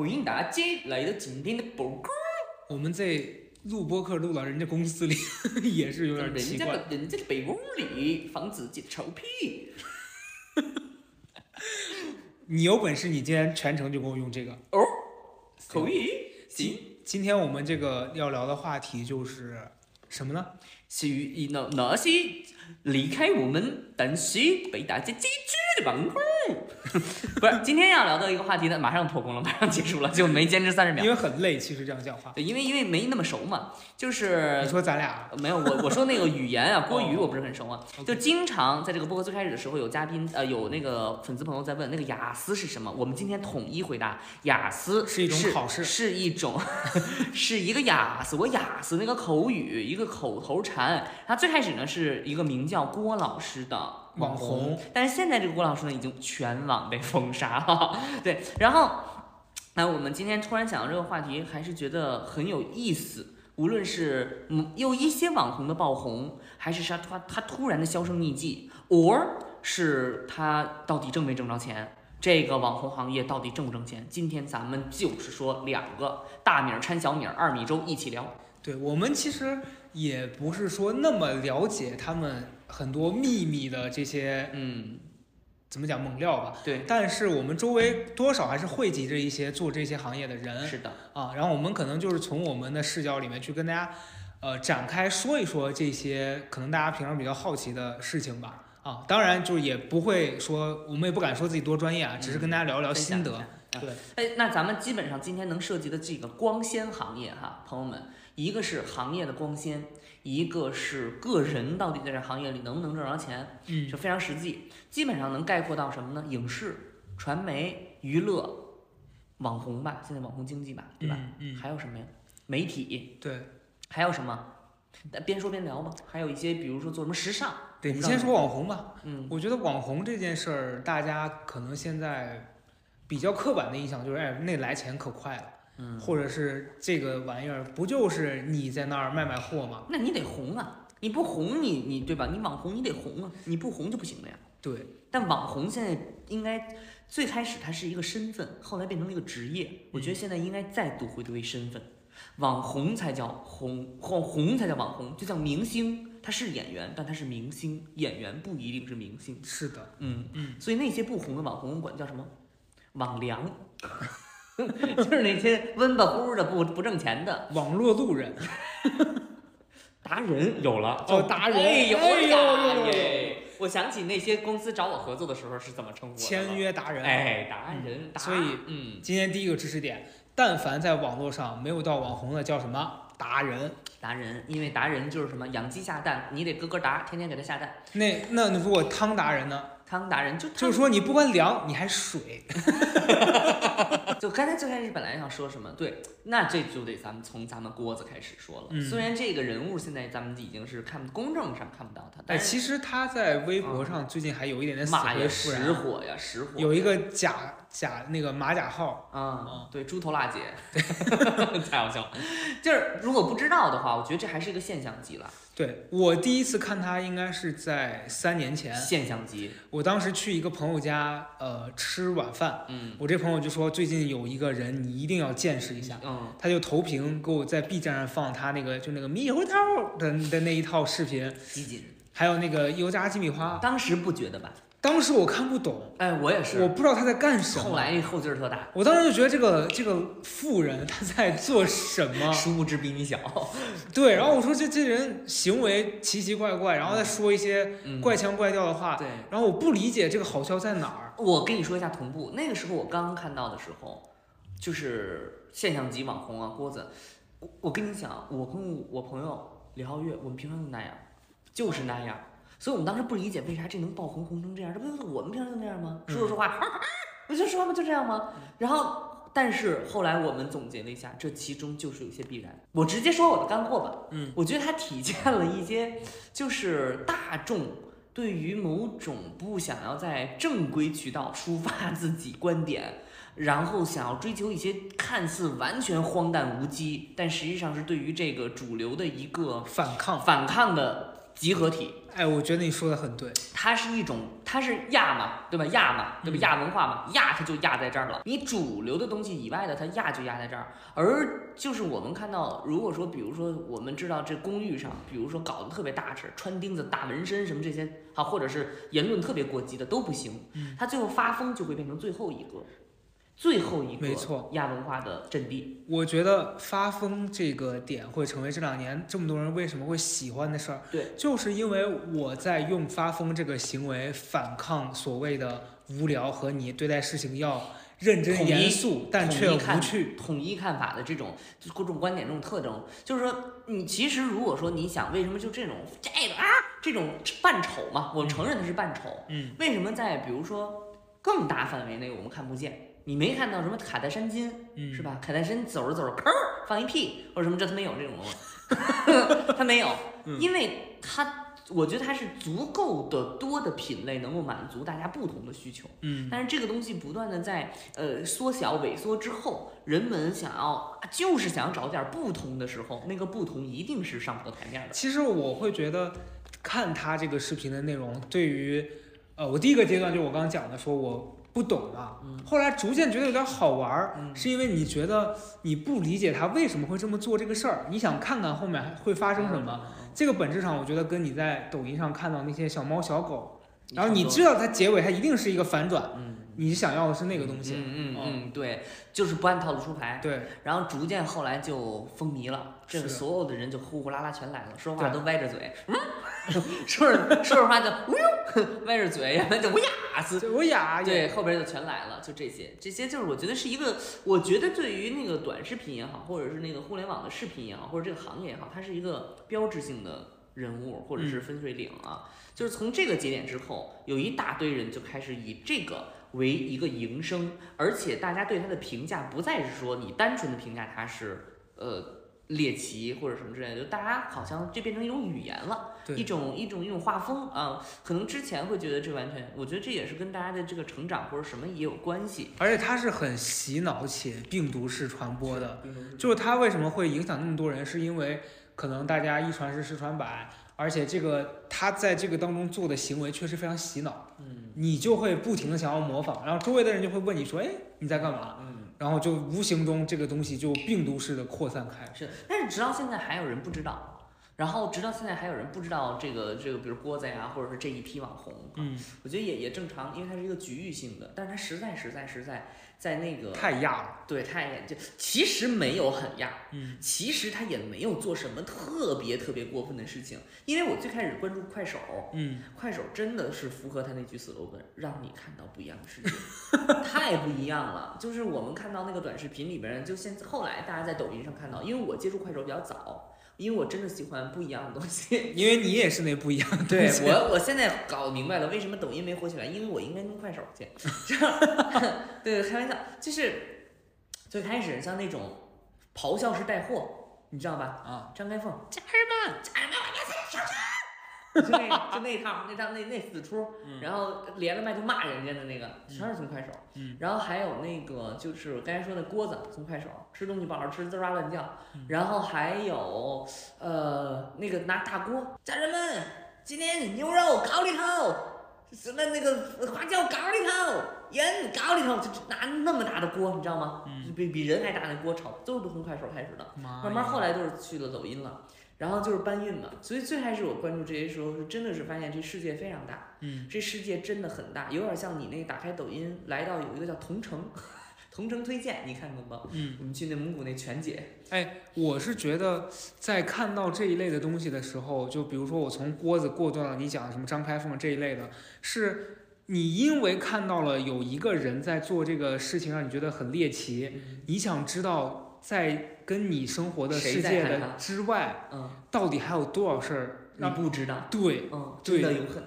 欢迎大家来到今天的播客。我们在录播客录到人家公司里，也是有点人奇怪。人家的被窝里放自己的臭屁。你有本事，你今天全程就给我用这个。哦，可以，行。今天我们这个要聊的话题就是什么呢？是与那那些离开我们，但是被大家记住的网红。不是，今天要聊的一个话题呢，马上脱光了，马上结束了，就没坚持三十秒。因。为很累，其实这样讲话。对，因为因为没那么熟嘛，就是你说咱俩没有我我说那个语言啊，郭语 哦。我不是很熟啊，就经常在这个播客最开始的时候有嘉宾呃有那个粉丝朋友在问那个雅思是什么，我们今天统一回答，雅思是一种考试。是一种 是一个雅思，我雅思那个口语一个口头禅，它最开始呢是一个名叫郭老师的网红红，但是现在这个郭老师呢已经全网被封杀了，对，然后。那我们今天突然想到这个话题，还是觉得很有意思。无论是嗯有一些网红的爆红，还是他他他突然的销声匿迹，or 是他到底挣没挣着钱，这个网红行业到底挣不挣钱？今天咱们就是说两个大米儿掺小米儿，二米粥一起聊。对我们其实也不是说那么了解他们很多秘密的这些嗯，怎么讲猛料吧，对，但是我们周围多少还是汇集着一些做这些行业的人是的，啊，然后我们可能就是从我们的视角里面去跟大家呃展开说一说这些可能大家平常比较好奇的事情吧。啊，当然就是也不会说，我们也不敢说自己多专业啊，只是跟大家聊一聊心得。对，哎，那咱们基本上今天能涉及的这个光纤行业哈，朋友们，一个是行业的光鲜，一个是个人到底在这行业里能不能挣着钱，嗯，就非常实际，基本上能概括到什么呢？影视、传媒、娱乐、网红吧，现在网红经济吧，对吧？嗯嗯，还有什么呀？媒体，对还有什么？边说边聊吧。还有一些，比如说做什么时尚，对，你先说网红吧。嗯，我觉得网红这件事儿，大家可能现在比较刻板的印象就是，哎，那来钱可快了，嗯，或者是这个玩意儿不就是你在那儿卖卖货吗？那你得红啊，你不红你你对吧？你网红你得红啊，你不红就不行了呀。对，但网红现在应该最开始它是一个身份，后来变成了一个职业。我觉得现在应该再度回归身份，网红才叫红，红红才叫网红，就像明星，他是演员，但他是明星，演员不一定是明星。是的，嗯嗯，所以那些不红的网红，我们管叫什么？网良，就是那些温吧乎的不不挣钱的网络路人，达人有了叫达人哎呦哎呦呀呦耶！我想起那些公司找我合作的时候是怎么称呼签约达人。哎，达人，达所以嗯，今天第一个知识点，但凡在网络上没有到网红的叫什么达人？达人，因为达人就是什么养鸡下蛋，你得咯咯达，天天给他下蛋。那那如果汤达人呢？汤达人就就是说你不光凉，你还水。就刚才最开始本来想说什么，对，那这就得咱们从咱们郭子开始说了。嗯虽然这个人物现在咱们已经是看公正上看不到他，哎，其实他在微博上最近还有一点点死骂呀灰复燃实。火呀实火呀，有一个假假那个马甲号，啊、对，猪头辣姐，太好笑了。就是如果不知道的话，我觉得这还是一个现象级了，对我第一次看他应该是在三年前，现象级。我当时去一个朋友家，呃，吃晚饭，嗯我这朋友就说最近有一个人你一定要见识一下，嗯，他就投屏给我在 B 站上放他那个就那个猕猴桃的的那一套视频。还有那个油炸鸡米花，当时不觉得吧？当时我看不懂，哎，我也是。我不知道他在干什么，后来后劲儿特大，我当时就觉得这个这个富人他在做什么？殊不知比你小。对，然后我说这这人行为奇奇怪怪，然后再说一些嗯，怪腔怪调的话，对。然后我不理解这个好笑在哪儿。我跟你说一下同步，那个时候我刚刚看到的时候，就是现象级网红啊，郭子。我我跟你讲，我跟我朋友李浩月，我们平常就那样，就是那样。所以我们当时不理解为啥这能爆红红成这样，这不就是我们平常就那样吗？说着说话，不就说话不就这样吗？然后，但是后来我们总结了一下，这其中就是有些必然。我直接说我的干货吧，嗯，我觉得它体现了一些就是大众对于某种不想要在正规渠道抒发自己观点，然后想要追求一些看似完全荒诞无稽，但实际上是对于这个主流的一个反抗，反抗的集合体。哎，我觉得你说的很对，它是一种，它是亚嘛，对吧？亚嘛，对吧？嗯亚文化嘛，亚它就亚在这儿了。你主流的东西以外的，它亚就亚在这儿。而就是我们看到，如果说，比如说我们知道这公寓上，比如说搞得特别大尺，穿钉子、大纹身什么这些，好，或者是言论特别过激的都不行。嗯它最后发疯就会变成最后一个，最后一个没错亚文化的阵地。我觉得发疯这个点会成为这两年这么多人为什么会喜欢的事儿，对，就是因为我在用发疯这个行为反抗所谓的无聊和你对待事情要认真严肃，但却无趣。统一看法的这种各种观点、这种特征，就是说，你其实如果说你想为什么就这种这个啊这种扮丑嘛，我承认它是扮丑，嗯，为什么在比如说更大范围内我们看不见？你没看到什么卡戴珊金嗯，是？吧？卡戴珊走着走着，吭儿放一屁或者什么，这他没有这种东西，他没有，嗯因为他我觉得他是足够的多的品类能够满足大家不同的需求。嗯，但是这个东西不断的在呃缩小萎缩之后，人们想要就是想要找点不同的时候，那个不同一定是上不到台面的。其实我会觉得，看他这个视频的内容，对于，呃，我第一个阶段就我刚刚讲的，说我不懂嘛，嗯。后来逐渐觉得有点好玩儿，嗯。是因为你觉得你不理解他为什么会这么做这个事儿，你想看看后面还会发生什么。嗯？这个本质上，我觉得跟你在抖音上看到那些小猫小狗，然后你知道它结尾它一定是一个反转，嗯。你想要的是那个东西。嗯嗯哦嗯，对，就是不按套路出牌，对，然后逐渐后来就风靡了，这个所有的人就呼呼啦啦全来了，说话都歪着嘴，嗯，说着说着话就呜哟，歪着嘴，然后就乌呀死这我哑对，后边就全来了，就这些，这些就是我觉得是一个，我觉得对于那个短视频也好，或者是那个互联网的视频也好，或者这个行业也好，它是一个标志性的人物或者是分水岭啊。就是从这个节点之后，有一大堆人就开始以这个为一个营生，而且大家对他的评价不再是说你单纯的评价他是呃猎奇或者什么之类的，就大家好像这变成一种语言了。一，种一种一种画风啊，可能之前会觉得这完全，我觉得这也是跟大家的这个成长或者什么也有关系。而且它是很洗脑且病毒式传播的。就是它为什么会影响那么多人，是因为可能大家一传十，十传百，而且这个他在这个当中做的行为确实非常洗脑，嗯你就会不停的想要模仿，然后周围的人就会问你说，哎，你在干嘛？嗯，然后就无形中这个东西就病毒式的扩散开。是，但是直到现在还有人不知道。然后直到现在还有人不知道这个这个，比如郭子呀，或者是这一批网红，嗯，我觉得也也正常，因为它是一个局域性的，但是它实在实在实在在那个太亚了。对太严就其实没有很亚，嗯，其实他也没有做什么特别特别过分的事情，因为我最开始关注快手，嗯，快手真的是符合他那句 slogan，让你看到不一样的世界，太不一样了。就是我们看到那个短视频里边，就现在后来大家在抖音上看到，因为我接触快手比较早，因为我真的喜欢不一样的东西。因为你也是那不一样的东对。我，我现在搞明白了为什么抖音没火起来，因为我应该弄快手去。对，开玩笑，就是最开始像那种咆哮式带货，你知道吧？啊，张开凤，家人们，家人们，我要在上山。就那就那套那套那那四出，嗯然后连了麦就骂人家的那个，全是从快手。嗯然后还有那个就是刚才说的锅子从快手，吃东西不好好吃，滋哇乱叫。嗯然后还有呃那个拿大锅，家人们，今天牛肉搞里头，什么那个花椒搞里头，盐搞里头，就就拿那么大的锅，你知道吗？比比人还大的锅炒，都是从快手开始的。慢慢后来都是去了抖音了，然后就是搬运嘛。所以最开始我关注这些时候，是真的是发现这世界非常大，嗯，这世界真的很大，有点像你那打开抖音来到有一个叫同城，同城推荐，你看过吗？嗯，我们去内蒙古那全姐，哎，我是觉得在看到这一类的东西的时候，就比如说我从锅子过渡到你讲的什么张开凤这一类的，是你因为看到了有一个人在做这个事情，让你觉得很猎奇，你想知道在跟你生活的世界的之外，嗯，到底还有多少事儿你不知道，对。嗯，对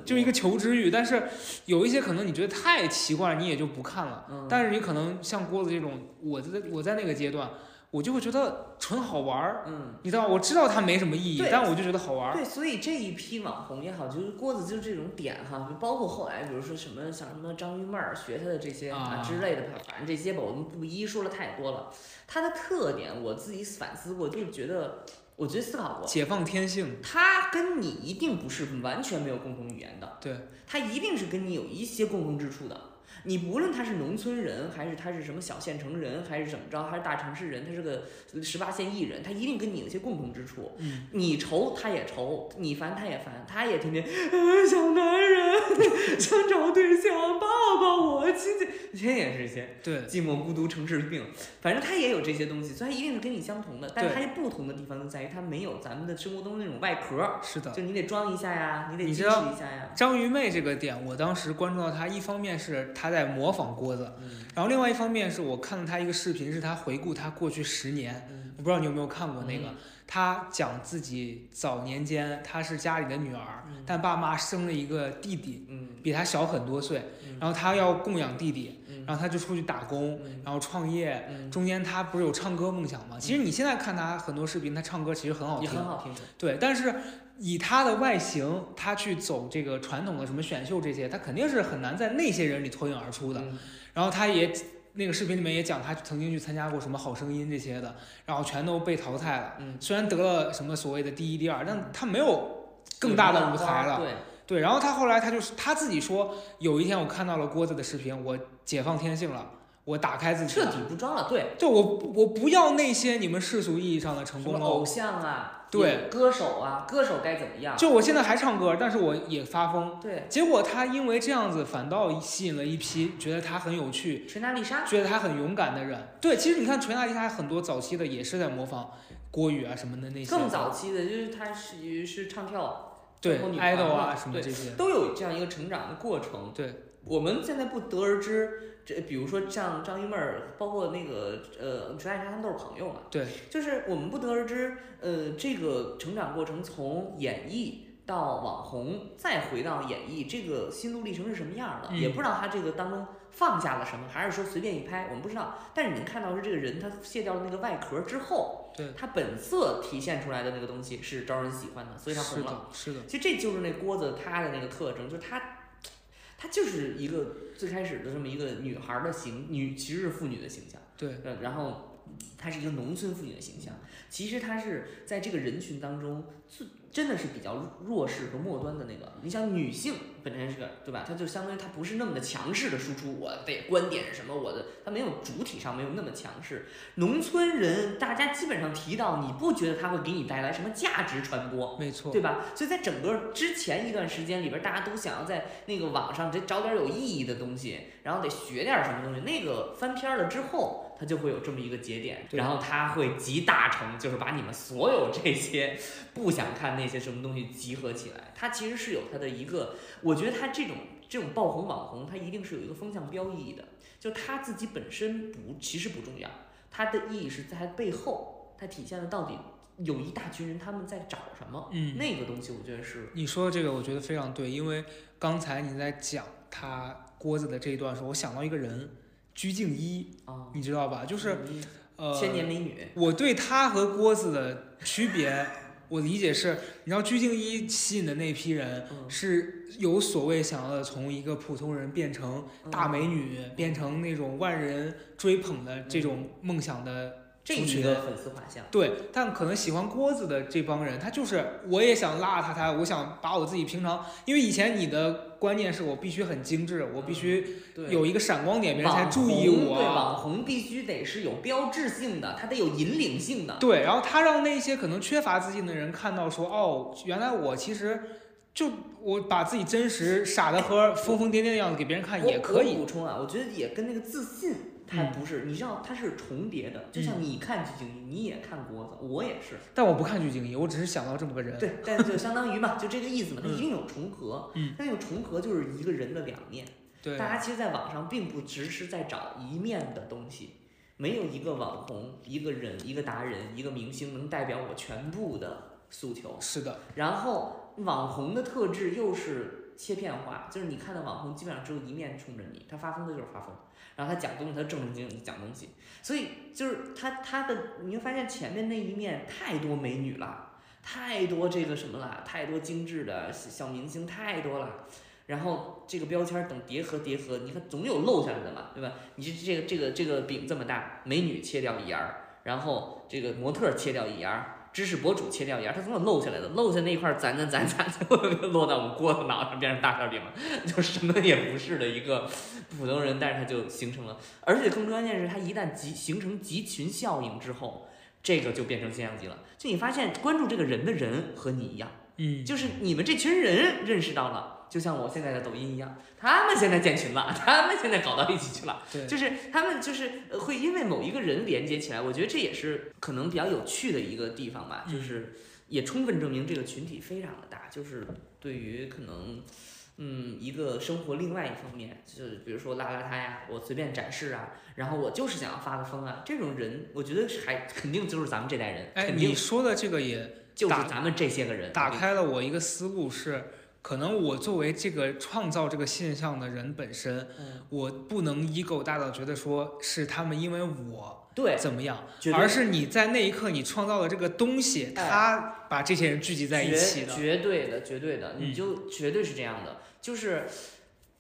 就一个求知欲，但是有一些可能你觉得太奇怪了，你也就不看了。嗯，但是你可能像郭子这种，我在我在那个阶段，我就会觉得纯好玩儿，嗯。你知道，我知道它没什么意义，但我就觉得好玩儿。对，所以这一批网红也好，就是郭子就是这种点哈，就包括后来，比如说什么像什么张玉妹儿学他的这些啊之类的，反正这些吧，我们不一一说了太多了。他的特点我自己反思过，就是觉得，我我觉得思考过，解放天性，他跟你一定不是完全没有共同语言的，对，他一定是跟你有一些共同之处的。你不论他是农村人，还是他是什么小县城人，还是怎么着，还是大城市人，他是个十八线艺人，他一定跟你有一些共同之处。嗯，你愁他也愁，你烦他也烦，他也天天呃小男人 想找对象，抱抱我，亲亲，天天也是一些对，寂寞孤独城市病，反正他也有这些东西，所以他一定是跟你相同的。但是他不同的地方就在于他没有咱们的生活中那种外壳，是的。就你得装一下呀，你得矜持一下呀。张玉妹这个点，我当时关注到他，一方面是她在模仿郭子，嗯。然后另外一方面是我看了他一个视频，是他回顾他过去十年，嗯。我不知道你有没有看过那个嗯，她讲自己早年间他是家里的女儿，嗯。但爸妈生了一个弟弟，嗯。比他小很多岁，嗯。然后他要供养弟弟，嗯。然后他就出去打工，嗯。然后创业。嗯，中间他不是有唱歌梦想吗？其实你现在看他很多视频，他唱歌其实很好听。也很，好听。对，但是以他的外形，他去走这个传统的什么选秀这些，他肯定是很难在那些人里脱颖而出的。嗯然后他也那个视频里面也讲，他曾经去参加过什么好声音这些的，然后全都被淘汰了。嗯，虽然得了什么所谓的第一、第二，但他没有更大的舞台了。对，对，然后他后来他就是他自己说，有一天我看到了郭子的视频，我解放天性了，我打开自己彻。底不装了。对，就我我不要那些你们世俗意义上的成功了，偶像啊，对，歌手啊，歌手该怎么样？就我现在还唱歌，但是我也发疯。对，结果他因为这样子，反倒吸引了一批觉得他很有趣、锤娜丽莎，觉得他很勇敢的人。对，其实你看锤娜丽莎很多早期的也是在模仿郭宇啊什么的那些，更早期的就是他是是唱跳，对 idol 啊什么这些，都有这样一个成长的过程。对，我们现在不得而知，这比如说像张一妹儿，包括那个呃陈爱莎，他们都是朋友嘛。对，就是我们不得而知，呃，这个成长过程从演绎到网红，再回到演绎，这个心路历程是什么样的，嗯也不知道他这个当中放下了什么，还是说随便一拍，我们不知道。但是你能看到是这个人他卸掉了那个外壳之后，对他本色体现出来的那个东西是招人喜欢的，所以他红了。是的，是的，其实这就是那郭子他的那个特征，就是他，他就是一个最开始的这么一个女孩的形，女其实是妇女的形象，对，呃，然后她是一个农村妇女的形象，其实她是在这个人群当中最真的是比较弱势和末端的那个。你想女性本身是个对吧？她就相当于她不是那么的强势的输出，我的观点是什么，我的她没有主体上没有那么强势。农村人大家基本上提到，你不觉得他会给你带来什么价值传播？没错，对吧？所以在整个之前一段时间里边，大家都想要在那个网上得找点有意义的东西，然后得学点什么东西。那个翻篇了之后，它就会有这么一个节点，然后它会集大成，就是把你们所有这些不想看那些什么东西集合起来。它其实是有它的一个，我觉得它这种这种爆红网红，它一定是有一个风向标意义的，就它自己本身不其实不重要，它的意义是在它背后，它体现了到底有一大群人他们在找什么。嗯，那个东西我觉得是，你说的这个我觉得非常对，因为刚才你在讲他郭子的这一段的时候，我想到一个人，鞠婧祎，啊，你知道吧？就是嗯呃，千年美女，我对她和郭子的区别，我理解是，你知道鞠婧祎吸引的那批人嗯。是有所谓想要从一个普通人变成大美女，嗯变成那种万人追捧的这种梦想的这。一个粉丝画像，对，但可能喜欢郭子的这帮人，他就是我也想邋遢他，我想把我自己平常，因为以前你的观念是我必须很精致，我必须，有一个闪光点，别人才注意我对。网红必须得是有标志性的，它得有引领性的。对，然后他让那些可能缺乏自信的人看到说，哦，原来我其实就我把自己真实傻的和疯疯癫癫的样子给别人看也可以。补充啊，我觉得也跟那个自信。它嗯。不是，你知道它是重叠的，就像你看鞠婧祎，你也看郭子，我也是，但我不看鞠婧祎，我只是想到这么个人。对，但就相当于嘛，就这个意思嘛，它嗯。一定有重合，嗯，但有重合就是一个人的两面。对。大家其实，在网上并不只是在找一面的东西，没有一个网红、一个人、一个达人、一个明星能代表我全部的诉求。是的，然后，网红的特质又是切片化，就是你看到网红基本上只有一面冲着你，他发疯的就是发疯，然后他讲东西他正正经经讲东西，所以就是他他的你会发现前面那一面太多美女了，太多这个什么了，太多精致的小明星太多了。然后这个标签等叠合叠合，你看总有漏下来的嘛，对吧？你这这个这个这个饼这么大，美女切掉一沿儿，然后这个模特切掉一沿儿，知识博主切掉一样，它总有漏下来的，漏下那一块儿攒攒攒攒，最 后就落到我们锅子脑上，变成大馅饼。了，就什么也不是的一个普通人，但是他就形成了，而且更关键是，他一旦集形成集群效应之后，这个就变成现象级了。就你发现关注这个人的人和你一样，嗯，就是你们这群人认识到了，就像我现在的抖音一样，他们现在建群了，他们现在搞到一起去了。对，就是他们就是呃会因为某一个人连接起来，我觉得这也是可能比较有趣的一个地方吧，就是也充分证明这个群体非常的大，就是对于可能。嗯，一个生活另外一方面，就是比如说邋邋遢呀，我随便展示啊，然后我就是想要发个疯啊，这种人，我觉得还肯定就是咱们这代人，哎，你说的这个也就是咱们这些个人打开了我一个思路是。可能我作为这个创造这个现象的人本身，嗯，我不能 ego 大到觉得说是他们因为我对，怎么样，而是你在那一刻你创造的这个东西，哎它把这些人聚集在一起绝的。绝对的，绝对的，嗯你就绝对是这样的，就是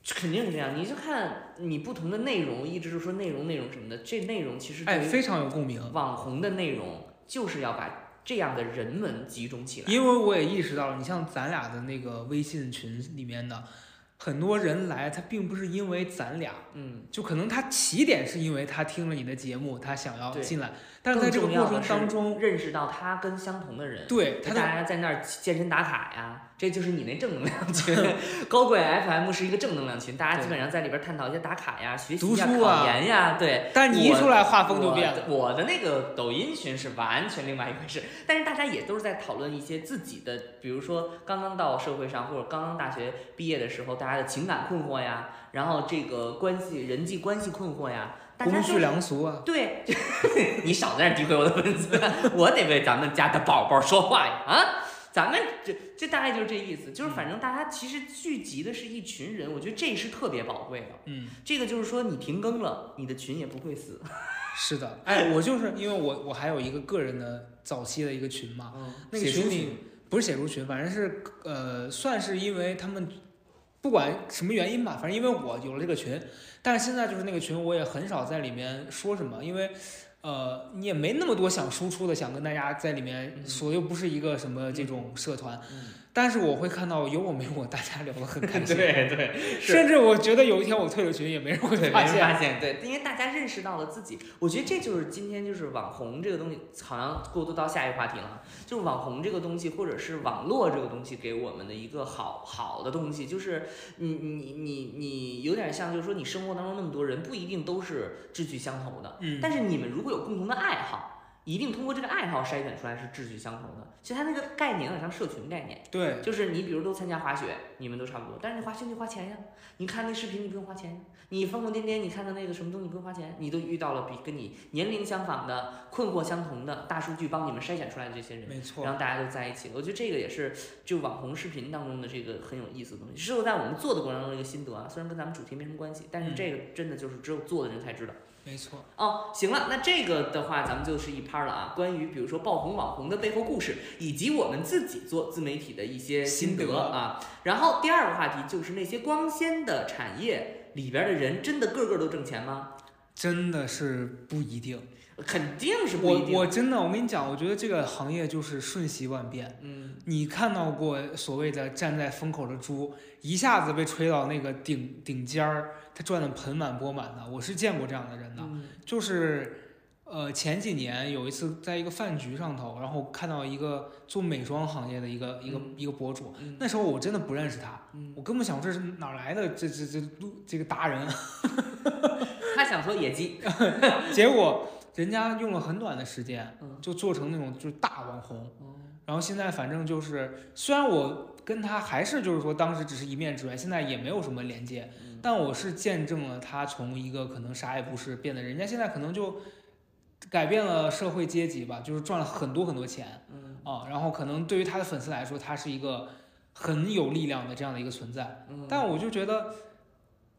肯定是这样。你就看你不同的内容，一直就说内容内容什么的，这内容其实哎，非常有共鸣。网红的内容，就是要把这样的人们集中起来。因为我也意识到了，你像咱俩的那个微信群里面的很多人来，他并不是因为咱俩，嗯，就可能他起点是因为他听了你的节目，他想要进来，但是在这个过程当中，认识到他跟相同的人。对他大家在那儿健身打卡呀，这就是你那正能量群。高贵 FM 是一个正能量群，大家基本上在里边探讨一些打卡呀、学习呀读书啊考研呀，对。但你一出来，画风就变了。的我的那个抖音群是完全另外一回事，但是大家也都是在讨论一些自己的，比如说刚刚到社会上或者刚刚大学毕业的时候，大家的情感困惑呀，然后这个关系人际关系困惑呀，大家公序就是良俗啊，对，你少在那诋毁我的粉丝，我得为咱们家的宝宝说话呀啊！咱们这这大概就是这意思，就是反正大家其实聚集的是一群人，我觉得这是特别宝贵的。嗯，这个就是说你停更了，你的群也不会死。是的，哎，我就是因为我我还有一个个人的早期的一个群嘛，嗯，那个群里不是写入群，反正是呃，算是因为他们不管什么原因吧，反正因为我有了这个群，但是现在就是那个群我也很少在里面说什么，因为呃你也没那么多想输出的，想跟大家在里面嗯。说，又不是一个什么这种社团，嗯，但是我会看到有我没我，大家聊得很开心，对对，甚至我觉得有一天我退了群也没人会发现，发现，对，因为大家认识到了自己，我觉得这就是今天就是网红这个东西，好像过渡到下一个话题了，就是网红这个东西，或者是网络这个东西给我们的一个好好的东西，就是你你你你有点像，就是说你生活当中那么多人，不一定都是志趣相投的，嗯，但是你们如果有共同的爱好。一定通过这个爱好筛选出来是志趣相同的，其实它那个概念有点像社群概念，对，就是你比如都参加滑雪，你们都差不多，但是你滑雪你花钱呀，你看那视频你不用花钱，你疯疯癫癫你看的那个什么东西不用花钱，你都遇到了比跟你年龄相仿的、困惑相同的大数据帮你们筛选出来的这些人，没错，然后大家都在一起，我觉得这个也是就网红视频当中的这个很有意思的东西，是我在我们做的过程中的一个心得啊，虽然跟咱们主题没什么关系，但是这个真的就是只有做的人才知道。没错，哦，行了，那这个的话，咱们就是一趴了啊。关于比如说爆红网红的背后故事，以及我们自己做自媒体的一些心心得得啊。然后第二个话题就是那些光鲜的产业里边的人，真的个个都挣钱吗？真的是不一定。肯定是不一定。我真的，我跟你讲，我觉得这个行业就是瞬息万变。嗯，你看到过所谓的站在风口的猪，一下子被吹到那个顶顶尖儿，他赚的盆满钵满的，我是见过这样的人的。嗯就是，呃，前几年有一次在一个饭局上头，然后看到一个做美妆行业的一个一个嗯一个博主，嗯那时候我真的不认识他，嗯，我根本想这是哪来的这这这这个达人，他想说野鸡。结果人家用了很短的时间嗯就做成那种就是大网红。哦然后现在反正就是，虽然我跟他还是就是说当时只是一面之缘，现在也没有什么连接，嗯但我是见证了他从一个可能啥也不是，变得人家现在可能就改变了社会阶级吧，就是赚了很多很多钱嗯啊。然后可能对于他的粉丝来说，他是一个很有力量的这样的一个存在。嗯，但我就觉得，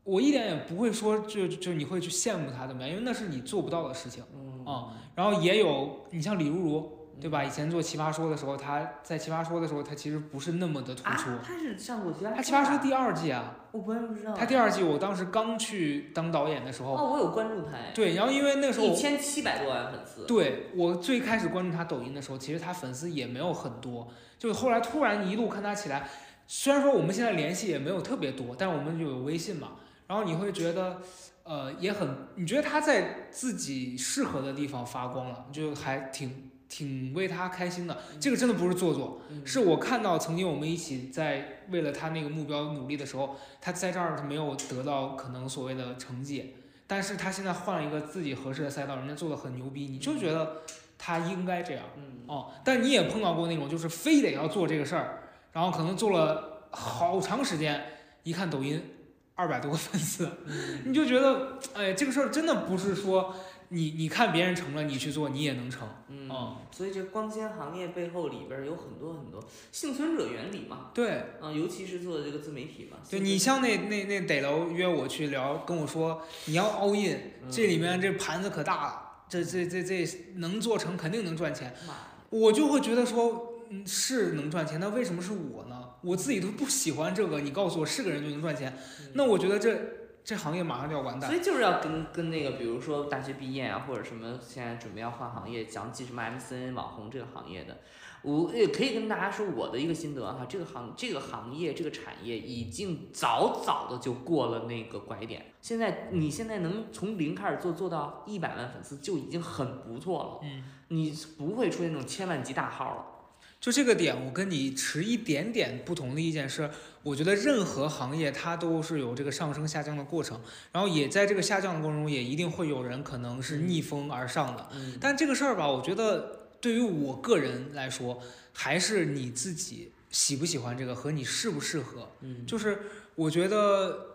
我一点也不会说就就你会去羡慕他怎么样，因为那是你做不到的事情。嗯啊然后也有你像李如如，对吧？以前做奇葩说的时候，他在奇葩说的时候，他其实不是那么的突出。啊，他是上过奇葩说。他奇葩说第二季啊，我完全不知道。他第二季，我当时刚去当导演的时候，哦，我有关注他哎。对，然后因为那时候一千七百多万粉丝。对我最开始关注他抖音的时候，其实他粉丝也没有很多，就是后来突然一路看他起来，虽然说我们现在联系也没有特别多，但是我们就有微信嘛，然后你会觉得，呃，也很，你觉得他在自己适合的地方发光了，就还挺。挺为他开心的，这个真的不是做作，是我看到曾经我们一起在为了他那个目标努力的时候，他在这儿他没有得到可能所谓的成绩，但是他现在换了一个自己合适的赛道，人家做的很牛逼，你就觉得他应该这样，哦，但你也碰到过那种就是非得要做这个事儿，然后可能做了好长时间，一看抖音二百多个粉丝，你就觉得哎，这个事儿真的不是说。你你看别人成了，你去做，你也能成。嗯，所以这光纤行业背后里边有很多很多幸存者原理嘛。对，嗯，尤其是做这个自媒体嘛。对你像那那那逮楼约我去聊，跟我说你要 all in，这里面这盘子可大了，这这这这能做成肯定能赚钱。我就会觉得说，嗯，是能赚钱，那为什么是我呢？我自己都不喜欢这个，你告诉我是个人就能赚钱，那我觉得这。这行业马上就要完蛋，所以就是要跟跟那个，比如说大学毕业啊，或者什么，现在准备要换行业，讲起什么 MCN 网红这个行业的，我也可以跟大家说我的一个心得哈，这个行这个行业这个产业已经早早的就过了那个拐点，现在你现在能从零开始做做到一百万粉丝就已经很不错了，嗯，你不会出现那种千万级大号了。就这个点，我跟你持一点点不同的意见是，我觉得任何行业它都是有这个上升下降的过程，然后也在这个下降的过程中，也一定会有人可能是逆风而上的。嗯但这个事儿吧，我觉得对于我个人来说，还是你自己喜不喜欢这个和你适不适合。嗯，就是我觉得。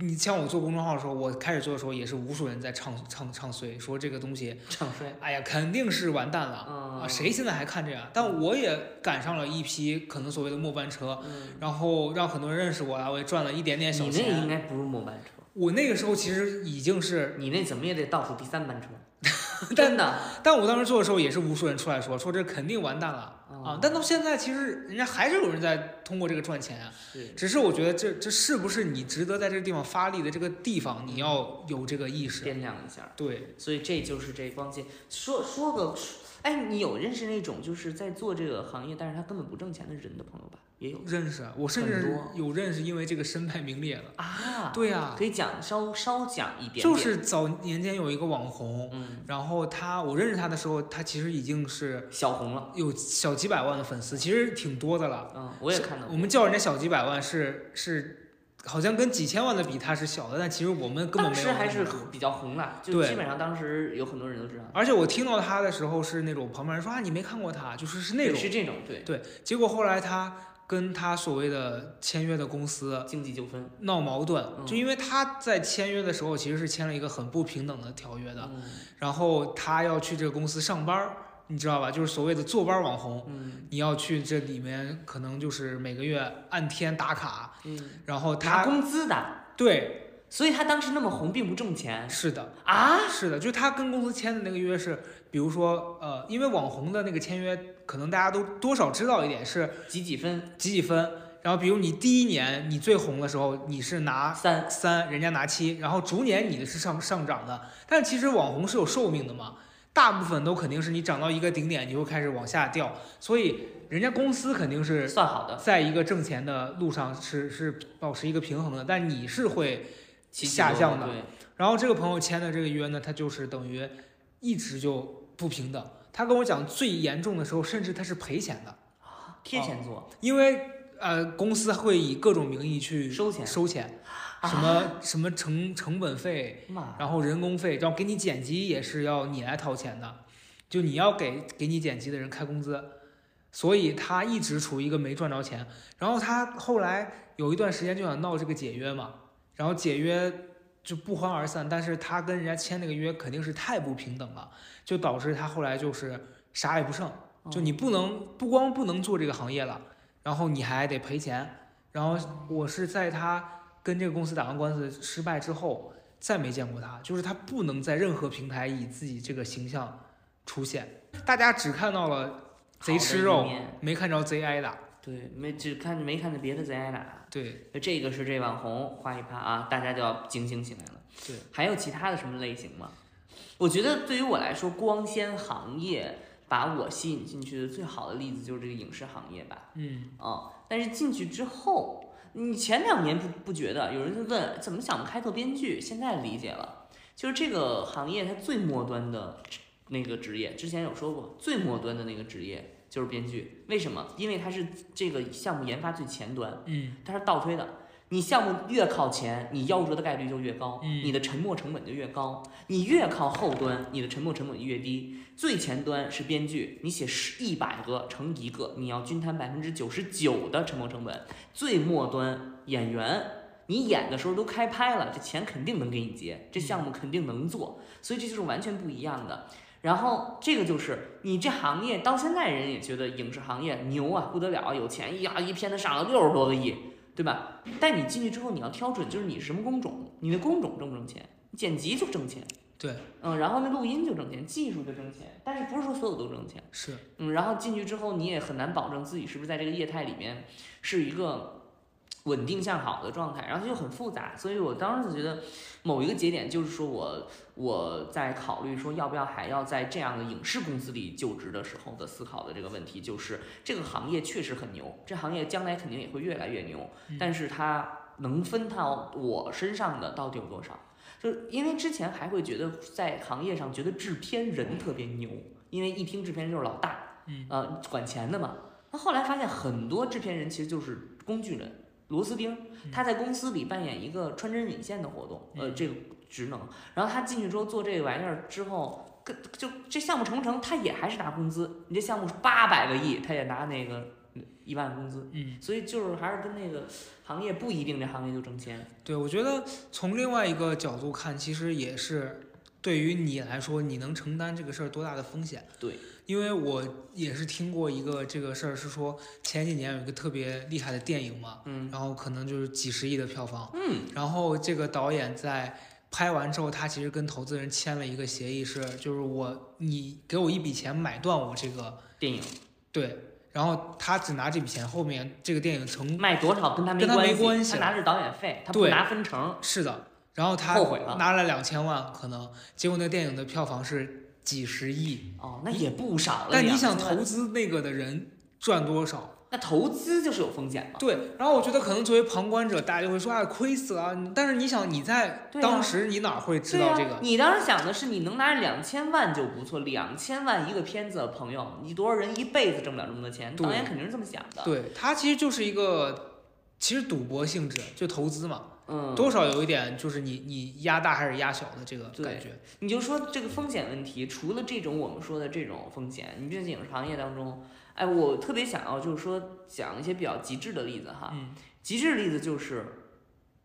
你像我做公众号的时候，我开始做的时候也是无数人在唱唱唱衰，说这个东西唱衰，哎呀，肯定是完蛋了啊！谁现在还看这样？但我也赶上了一批可能所谓的末班车，然后让很多人认识我了，我也赚了一点点小钱。你那应该不是末班车，我那个时候其实已经是你那怎么也得倒数第三班车。真的，但我当时做的时候也是无数人出来说说这肯定完蛋了啊！但到现在其实人家还是有人在通过这个赚钱啊。只是我觉得这这是不是你值得在这个地方发力的这个地方，你要有这个意识，掂量一下。对，所以这就是这关键。说说个，哎，你有认识那种就是在做这个行业，但是他根本不挣钱的人的朋友吧？也有认识，我甚至有认识，因为这个身败名裂了啊！对啊，可以讲稍稍讲一点，就是早年间有一个网红，嗯，然后他我认识他的时候，他其实已经是小红了，有小几百万的粉丝，其实挺多的了。嗯，我也看到，我们叫人家小几百万是是，好像跟几千万的比他是小的，但其实我们根本没有。当时还是比较红的，就基本上当时有很多人都知道。而且我听到他的时候是那种旁边人说啊，你没看过他，就是是那种是这种对对，结果后来他。跟他所谓的签约的公司经济纠纷闹矛盾，就因为他在签约的时候其实是签了一个很不平等的条约的，然后他要去这个公司上班，你知道吧？就是所谓的坐班网红，嗯你要去这里面可能就是每个月按天打卡，嗯然后他拿工资的，对。所以他当时那么红，并不挣钱。是的啊，是的，就他跟公司签的那个约是，比如说，呃，因为网红的那个签约，可能大家都多少知道一点，是几几分，几几分。然后，比如你第一年你最红的时候，你是拿三三，人家拿七，然后逐年你的是上上涨的。但其实网红是有寿命的嘛，大部分都肯定是你涨到一个顶点，你就开始往下掉。所以人家公司肯定是算好的，在一个挣钱的路上是是保持一个平衡的，但你是会。下降的，然后这个朋友签的这个约呢，他就是等于一直就不平等。他跟我讲最严重的时候，甚至他是赔钱的贴钱做，因为呃公司会以各种名义去收钱收钱，什么什么成成本费，然后人工费，然后给你剪辑也是要你来掏钱的，就你要给给你剪辑的人开工资，所以他一直处于一个没赚着钱。然后他后来有一段时间就想闹这个解约嘛。然后解约就不欢而散，但是他跟人家签那个约肯定是太不平等了，就导致他后来就是啥也不剩，就你不能不光不能做这个行业了，然后你还得赔钱。然后我是在他跟这个公司打完官司失败之后，再没见过他，就是他不能在任何平台以自己这个形象出现，大家只看到了贼吃肉，没看着贼挨打。对，没只看没看见别的贼挨打。对这个是这网红画一趴啊，大家就要警醒起来了。对，还有其他的什么类型吗？我觉得对于我来说，光纤行业把我吸引进去的最好的例子就是这个影视行业吧。嗯，哦，但是进去之后，你前两年不不觉得，有人就问怎么想不开做编剧，现在理解了，就是这个行业它最末端的那个职业，之前有说过，最末端的那个职业就是编剧，为什么？因为它是这个项目研发最前端，嗯，它是倒推的。你项目越靠前，你夭折的概率就越高，嗯你的沉没成本就越高。你越靠后端，你的沉没成本越低。最前端是编剧，你写十一百个乘一个，你要均摊百分之九十九的沉没成本。最末端演员，你演的时候都开拍了，这钱肯定能给你结，这项目肯定能做，所以这就是完全不一样的。然后这个就是你这行业到现在人也觉得影视行业牛啊，不得了，有钱呀，一片子上了六十多个亿，对吧？但你进去之后你要挑准，就是你什么工种，你的工种挣不挣钱？剪辑就挣钱，对，嗯，然后那录音就挣钱，技术就挣钱，但是不是说所有都挣钱。是，嗯，然后进去之后，你也很难保证自己是不是在这个业态里面是一个稳定向好的状态，然后就很复杂。所以我当时就觉得，某一个节点就是说我我在考虑说要不要还要在这样的影视公司里就职的时候的思考的这个问题，就是这个行业确实很牛，这行业将来肯定也会越来越牛，但是它能分到我身上的到底有多少？就是因为之前还会觉得在行业上觉得制片人特别牛，因为一听制片人就是老大，嗯，呃，管钱的嘛。那后来发现很多制片人其实就是工具人，螺丝钉，他在公司里扮演一个穿针引线的活动，呃，嗯这个职能。然后他进去之后做这个玩意儿之后，跟就这项目成不成，他也还是拿工资。你这项目是八百个亿，他也拿那个一万工资。嗯，所以就是还是跟那个行业不一定这行业就挣钱。对，我觉得从另外一个角度看，其实也是对于你来说，你能承担这个事儿多大的风险？对，因为我也是听过一个这个事儿，是说前几年有一个特别厉害的电影嘛，嗯然后可能就是几十亿的票房，嗯然后这个导演在拍完之后，他其实跟投资人签了一个协议是，就是我你给我一笔钱买断我这个电影对，然后他只拿这笔钱，后面这个电影成卖多少跟他没关系，没关系他拿的是导演费，他不拿分成。是的，然后他后悔了拿了两千万，可能结果那电影的票房是几十亿，哦，那也不少了。但你想投资那个的人赚多少？那投资就是有风险嘛。对，然后我觉得可能作为旁观者，大家就会说啊亏死了，但是你想你在当时你哪会知道这个？啊，你当时想的是你能拿两千万就不错，两千万一个片子，朋友，你多少人一辈子挣不了这么多钱？导演肯定是这么想的。对，他其实就是一个其实赌博性质，就投资嘛，嗯，多少有一点就是你你压大还是压小的这个感觉。你就说这个风险问题，除了这种我们说的这种风险，你比如影视行业当中，哎，我特别想要就是说讲一些比较极致的例子哈。嗯极致的例子就是，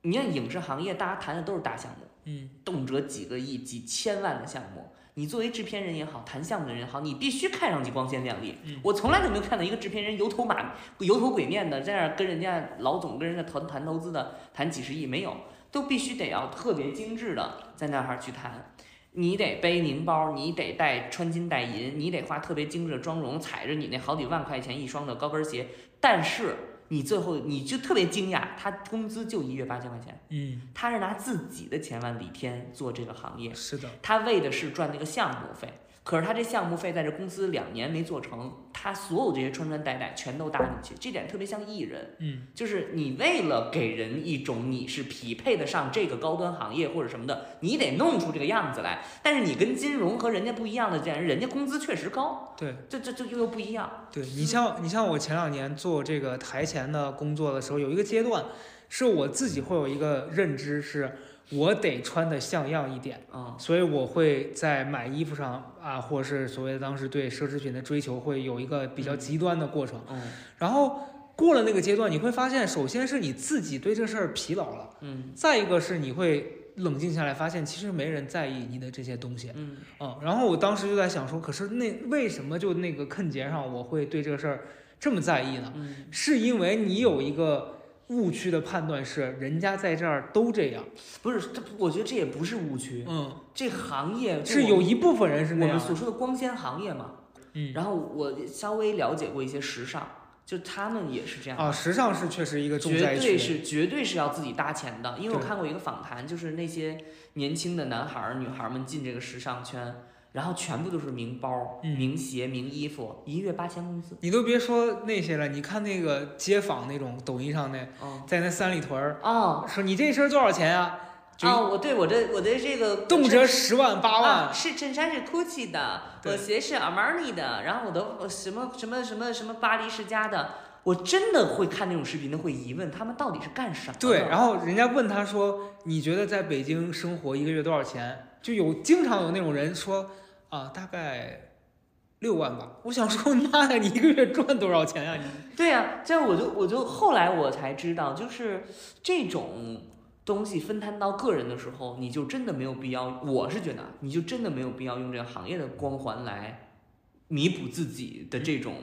你看影视行业，大家谈的都是大项目，嗯，动辄几个亿、几千万的项目。你作为制片人也好，谈项目的人也好，你必须看上去光鲜亮丽。嗯我从来都没有看到一个制片人油头马油头鬼面的在那儿跟人家老总跟人家谈谈投资的，谈几十亿没有，都必须得要特别精致的在那儿去谈。你得背名包，你得带穿金戴银，你得化特别精致的妆容，踩着你那好几万块钱一双的高跟鞋，但是你最后你就特别惊讶，他工资就一月八千块钱，嗯，他是拿自己的钱往里添做这个行业，是的，他为的是赚那个项目费，可是他这项目费在这公司两年没做成，他所有这些穿穿戴戴全都搭进去，这点特别像艺人，嗯，就是你为了给人一种你是匹配得上这个高端行业或者什么的，你得弄出这个样子来。但是你跟金融和人家不一样的，这样人家工资确实高，对。这这这又不一样。对你像你像我前两年做这个台前的工作的时候，有一个阶段，是我自己会有一个认知，是我得穿的像样一点，啊。所以我会在买衣服上啊，或者是所谓的当时对奢侈品的追求，会有一个比较极端的过程。嗯。然后过了那个阶段，你会发现，首先是你自己对这事儿疲劳了，嗯。再一个是你会冷静下来，发现其实没人在意你的这些东西。嗯。嗯，然后我当时就在想说，可是那为什么就那个坑节上我会对这个事儿这么在意呢？嗯。是因为你有一个误区的判断是人家在这儿都这样，不是，这我觉得这也不是误区，嗯，这行业就是有一部分人是那我样我，们所说的光纤行业嘛。嗯，然后我稍微了解过一些时尚，就他们也是这样的。啊，时尚是确实一个重灾绝对，是绝对是要自己搭钱的，因为我看过一个访谈，就是那些年轻的男孩儿、女孩儿们进这个时尚圈，然后全部都是名包、嗯名鞋、名衣服，一月八千工资。你都别说那些了，你看那个街坊那种抖音上那，哦在那三里屯儿哦说你这身多少钱啊？啊哦，我对我这我的这个动辄十万八万，啊，是衬衫是 GUCCI 的，我对鞋是 Armani 的，然后我的我什么什么什么什么巴黎世家的，我真的会看那种视频的，会疑问他们到底是干什么的。对，然后人家问他说：“你觉得在北京生活一个月多少钱？”就有经常有那种人说：“啊，大概六万吧。”我想说，妈呀，你一个月赚多少钱呀、你对呀、这样我就我就后来我才知道，就是这种东西分摊到个人的时候，你就真的没有必要，我是觉得你就真的没有必要用这个行业的光环来弥补自己的这种。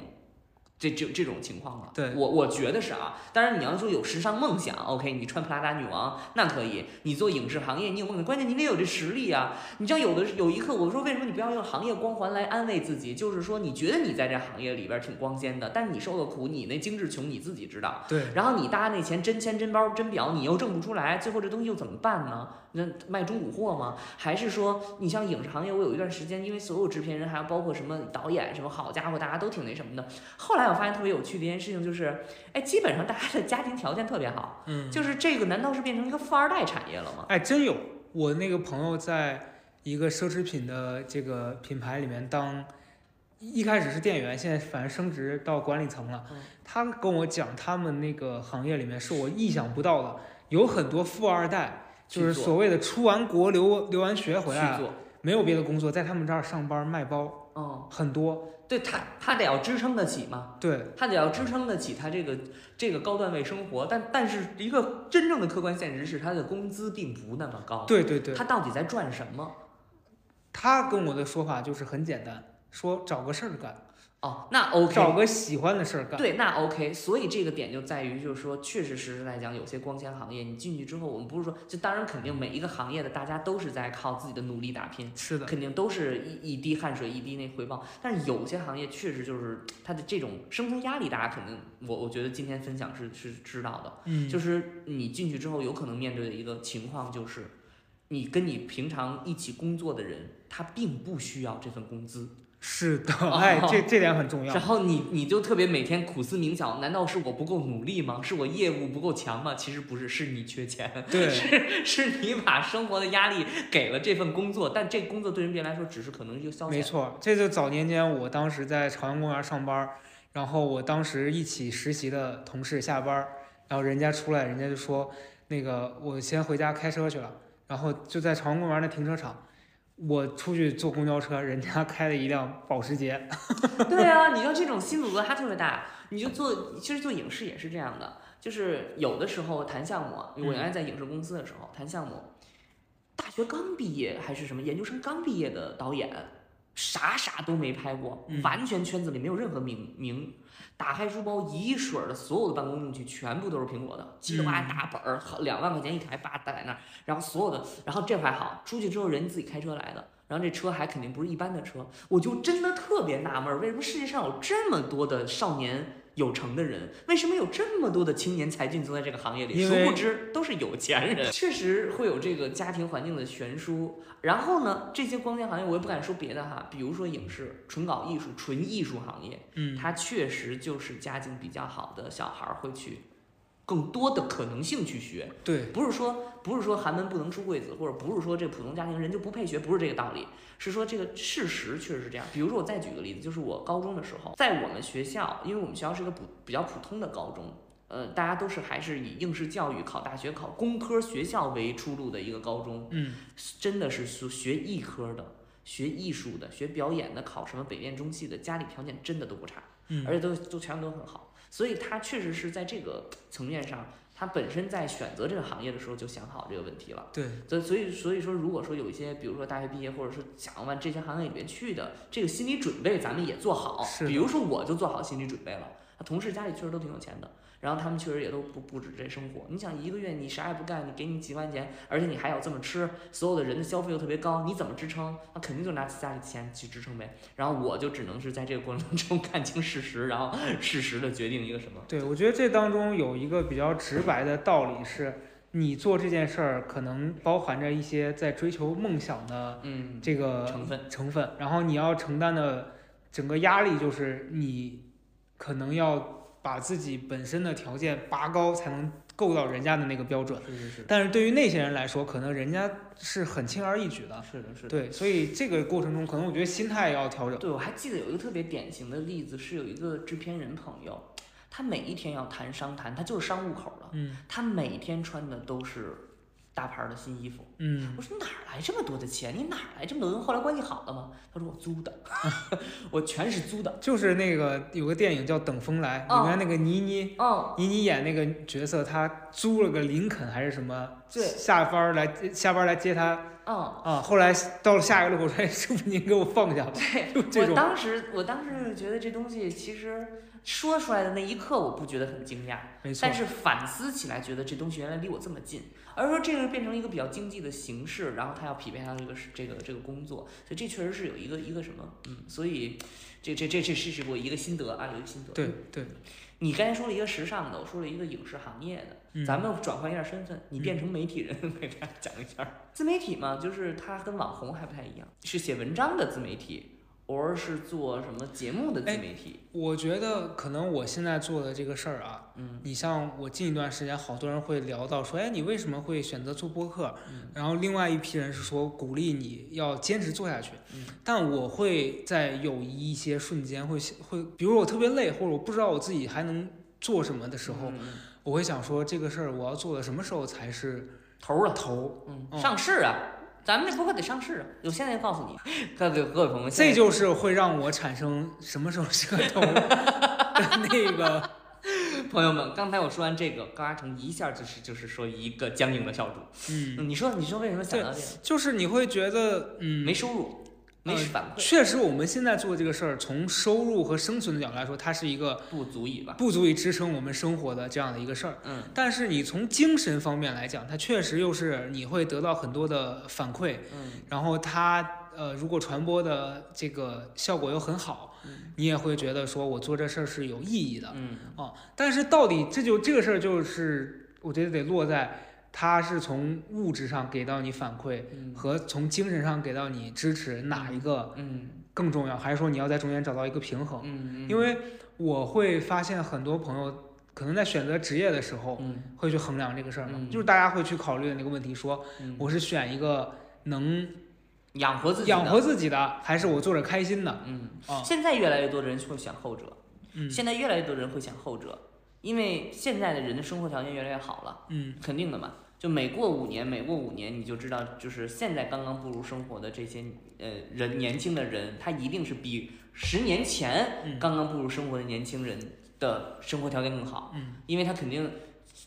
这这这种情况了，对我我觉得是啊。当然你要说有时尚梦想，OK，你穿普拉达女王那可以。你做影视行业，你有梦想，关键你得有这实力啊。你知道有的有一刻，我说为什么你不要用行业光环来安慰自己？就是说你觉得你在这行业里边挺光鲜的，但你受的苦，你那精致穷你自己知道。对然后你搭那钱真钱真包真表，你又挣不出来，最后这东西又怎么办呢？那卖中古货吗？还是说你像影视行业，我有一段时间，因为所有制片人还有包括什么导演什么，好家伙，大家都挺那什么的。后来我发现特别有趣的一件事情就是，哎，基本上大家的家庭条件特别好，嗯，就是这个难道是变成一个富二代产业了吗？哎，真有。我那个朋友在一个奢侈品的这个品牌里面当，一开始是店员，现在反正升职到管理层了嗯。他跟我讲，他们那个行业里面是我意想不到的，有很多富二代，就是所谓的出完国留留完学回来去，做，没有别的工作，在他们这儿上班卖包，嗯，很多。对他他得要支撑得起嘛。对，他得要支撑得起他这个这个高段位生活，但但是一个真正的客观现实是，他的工资并不那么高。对对对，他到底在赚什么？他跟我的说法就是很简单，说找个事儿干，哦，那 OK，找个喜欢的事儿干。对，那 OK。所以这个点就在于，就是说，确实实实在讲，有些光纤行业，你进去之后，我们不是说，就当然肯定每一个行业的大家都是在靠自己的努力打拼，是的，肯定都是一一滴汗水一滴那回报。但是有些行业确实就是它的这种生存压力，大家肯定，我我觉得今天分享是是知道的。嗯，就是你进去之后，有可能面对的一个情况就是，你跟你平常一起工作的人，他并不需要这份工资，是的，哎，这这点很重要然。后你你就特别每天苦思冥想，难道是我不够努力吗？是我业务不够强吗？其实不是，是你缺钱，对，是是你把生活的压力给了这份工作，但这工作对人别人来说只是可能一个消遣。没错，这就早年间我当时在朝阳公园上班，然后我当时一起实习的同事下班，然后人家出来，人家就说那个我先回家开车去了，然后就在朝阳公园的停车场，我出去坐公交车，人家开了一辆保时捷，对啊，你说这种心理落差特别大。你就做，其实做影视也是这样的，就是有的时候谈项目啊，我原来在影视公司的时候谈项目，大学刚毕业还是什么研究生刚毕业的导演，啥啥都没拍过，嗯。完全圈子里没有任何名名。打开书包，一水儿的所有的办公用具全部都是苹果的，叽里呱啦大本儿，两万块钱一台，叭摆在那儿，然后所有的，然后这还好，出去之后人自己开车来的，然后这车还肯定不是一般的车，我就真的特别纳闷儿，为什么世界上有这么多的少年有成的人，为什么有这么多的青年才俊都在这个行业里？殊不知都是有钱人，确实会有这个家庭环境的悬殊。然后呢，这些光电行业我也不敢说别的哈，比如说影视、纯搞艺术、纯艺术行业，嗯，它确实就是家境比较好的小孩儿会去更多的可能性去学。对，不是说不是说寒门不能出贵子，或者不是说这普通家庭人就不配学，不是这个道理，是说这个事实确实是这样。比如说我再举个例子，就是我高中的时候，在我们学校，因为我们学校是一个普比较普通的高中，呃，大家都是还是以应试教育、考大学、考工科学校为出路的一个高中，嗯，真的是学学艺科的。学艺术的、学表演的、考什么北电中戏的，家里条件真的都不差。嗯，而且都都全部都很好，所以他确实是在这个层面上，他本身在选择这个行业的时候就想好这个问题了。对，所以所以所以说，如果说有一些，比如说大学毕业，或者是想往这些行业里面去的，这个心理准备咱们也做好。是比如说我就做好心理准备了。他同事家里确实都挺有钱的，然后他们确实也都不不止这生活。你想一个月你啥也不干，你给你几万块钱，而且你还要这么吃，所有的人的消费又特别高，你怎么支撑？那肯定就拿家里钱去支撑呗。然后我就只能是在这个过程中 看清事实，然后适时的决定一个什么。对，我觉得这当中有一个比较直白的道理是，你做这件事儿可能包含着一些在追求梦想的嗯，这个成分。成分，然后你要承担的整个压力就是你可能要把自己本身的条件拔高，才能够到人家的那个标准。是是是。但是对于那些人来说，可能人家是很轻而易举的。是的，是的。对，所以这个过程中，可能我觉得心态也要调整。对，我还记得有一个特别典型的例子，是有一个制片人朋友，他每一天要谈商谈，他就是商务口的，嗯他每天穿的都是大牌儿的新衣服。嗯我说哪儿来这么多的钱？你哪儿来这么多？后来关系好了吗？他说我租的，我全是租的。就是那个有个电影叫《等风来》，哦里面那个倪妮，哦，倪妮演那个角色，她租了个林肯还是什么，对下班儿来下班儿来接她嗯，啊。后来到了下一个路口，说：“哎师傅，您给我放下吧。”对，就这种，我当时我当时就觉得这东西其实说出来的那一刻，我不觉得很惊讶。没错但。是反思起来，觉得这东西原来离我这么近，而是说这个变成一个比较经济的形式，然后他要匹配他这个这个这个工作，所以这确实是有一个一个什么，嗯，所以这这这这是是我一个心得啊，有一个心得。对对，你刚才说了一个时尚的，我说了一个影视行业的，嗯咱们转换一下身份，你变成媒体人，给大家讲一下。自媒体嘛，就是它跟网红还不太一样，是写文章的自媒体，or 是做什么节目的自媒体。我觉得可能我现在做的这个事儿啊，嗯你像我近一段时间，好多人会聊到说，哎，你为什么会选择做播客？嗯然后另外一批人是说鼓励你要坚持做下去。嗯但我会在有一些瞬间会会，比如我特别累，或者我不知道我自己还能做什么的时候，我会想说这个事儿我要做的什么时候才是头儿啊，头？嗯，嗯上市啊，咱们这播客得上市啊！我现在就告诉你，各位各位朋友，这就是会让我产生什么时候是个头的那个。朋友们，刚才我说完这个，高嘉诚一下就是就是说一个僵硬的笑主。嗯，嗯，你说你说为什么想到这个？就是你会觉得，嗯，没收入，没呃反馈，确实，我们现在做这个事儿，从收入和生存的角度来说，它是一个不足以吧？不足以支撑我们生活的这样的一个事儿。嗯但是你从精神方面来讲，它确实又是你会得到很多的反馈，嗯然后它呃，如果传播的这个效果又很好，嗯你也会觉得说我做这事儿是有意义的嗯啊。但是到底这就这个事儿就是，我觉得得落在它是从物质上给到你反馈嗯。和从精神上给到你支持哪一个嗯。更重要，还是说你要在中间找到一个平衡？嗯，因为我会发现很多朋友可能在选择职业的时候嗯。会去衡量这个事儿嘛，嗯。就是大家会去考虑的那个问题，说嗯。我是选一个能养活自己养活自己的，还是我做着开心的？现在越来越多的人会选后者，嗯。现在越来越多人会选后者，因为现在的人的生活条件越来越好了，嗯肯定的嘛。就每过五年，每过五年，你就知道，就是现在刚刚步入生活的这些呃人，年轻的人，他一定是比十年前嗯刚刚步入生活的年轻人的生活条件更好，嗯因为他肯定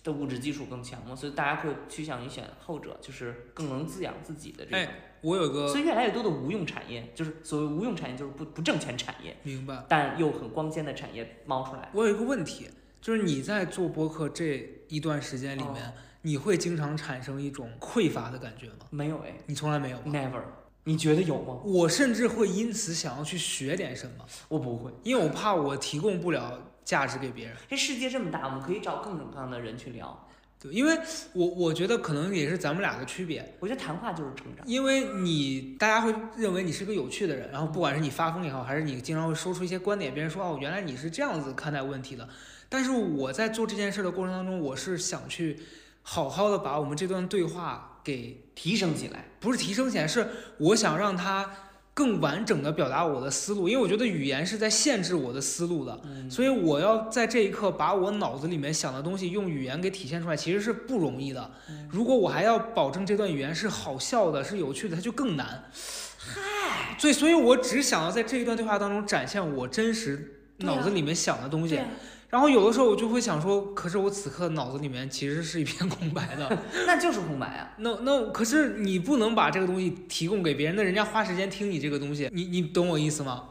的物质基础更强嘛，所以大家会趋向于选后者，就是更能滋养自己的这种。哎我有个所以越来越多的无用产业，就是所谓无用产业，就是不不挣钱产业，明白，但又很光鲜的产业冒出来。我有一个问题，就是你在做播客这一段时间里哦面，你会经常产生一种匮乏的感觉吗？没有哎你从来没有？，never。你觉得有吗？我甚至会因此想要去学点什么，我不会。因为我怕我提供不了价值给别人。这世界这么大，我们可以找各种各样的人去聊。对，因为我我觉得可能也是咱们俩的区别，我觉得谈话就是成长。因为你大家会认为你是个有趣的人，然后不管是你发疯也好，还是你经常会说出一些观点，别人说哦，原来你是这样子看待问题的。但是我在做这件事的过程当中，我是想去好好的把我们这段对话给提升起来。不是提升起来，是我想让它更完整的表达我的思路，因为我觉得语言是在限制我的思路的。嗯所以我要在这一刻把我脑子里面想的东西用语言给体现出来，其实是不容易的。如果我还要保证这段语言是好笑的、是有趣的，它就更难。嗨，所以，所以我只想要在这一段对话当中展现我真实脑子里面想的东西。对啊，然后有的时候我就会想说，可是我此刻脑子里面其实是一片空白的。那就是空白啊。那那可是你不能把这个东西提供给别人，那人家花时间听你这个东西，你你懂我意思吗？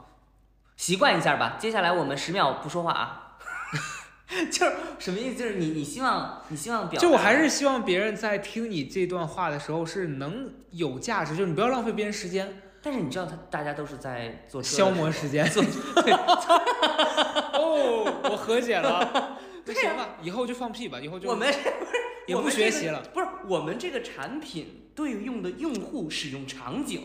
习惯一下吧。接下来我们十秒不说话啊。就是什么意思？就是你你希望你希望表，就我还是希望别人在听你这段话的时候是能有价值，就是你不要浪费别人时间，但是你知道他大家都是在做消磨时间。做哦，我和解了。那对行吧，以后就放屁吧，以后就我们也不我们这个学习了。不是我们这个产品对应的用户使用场景，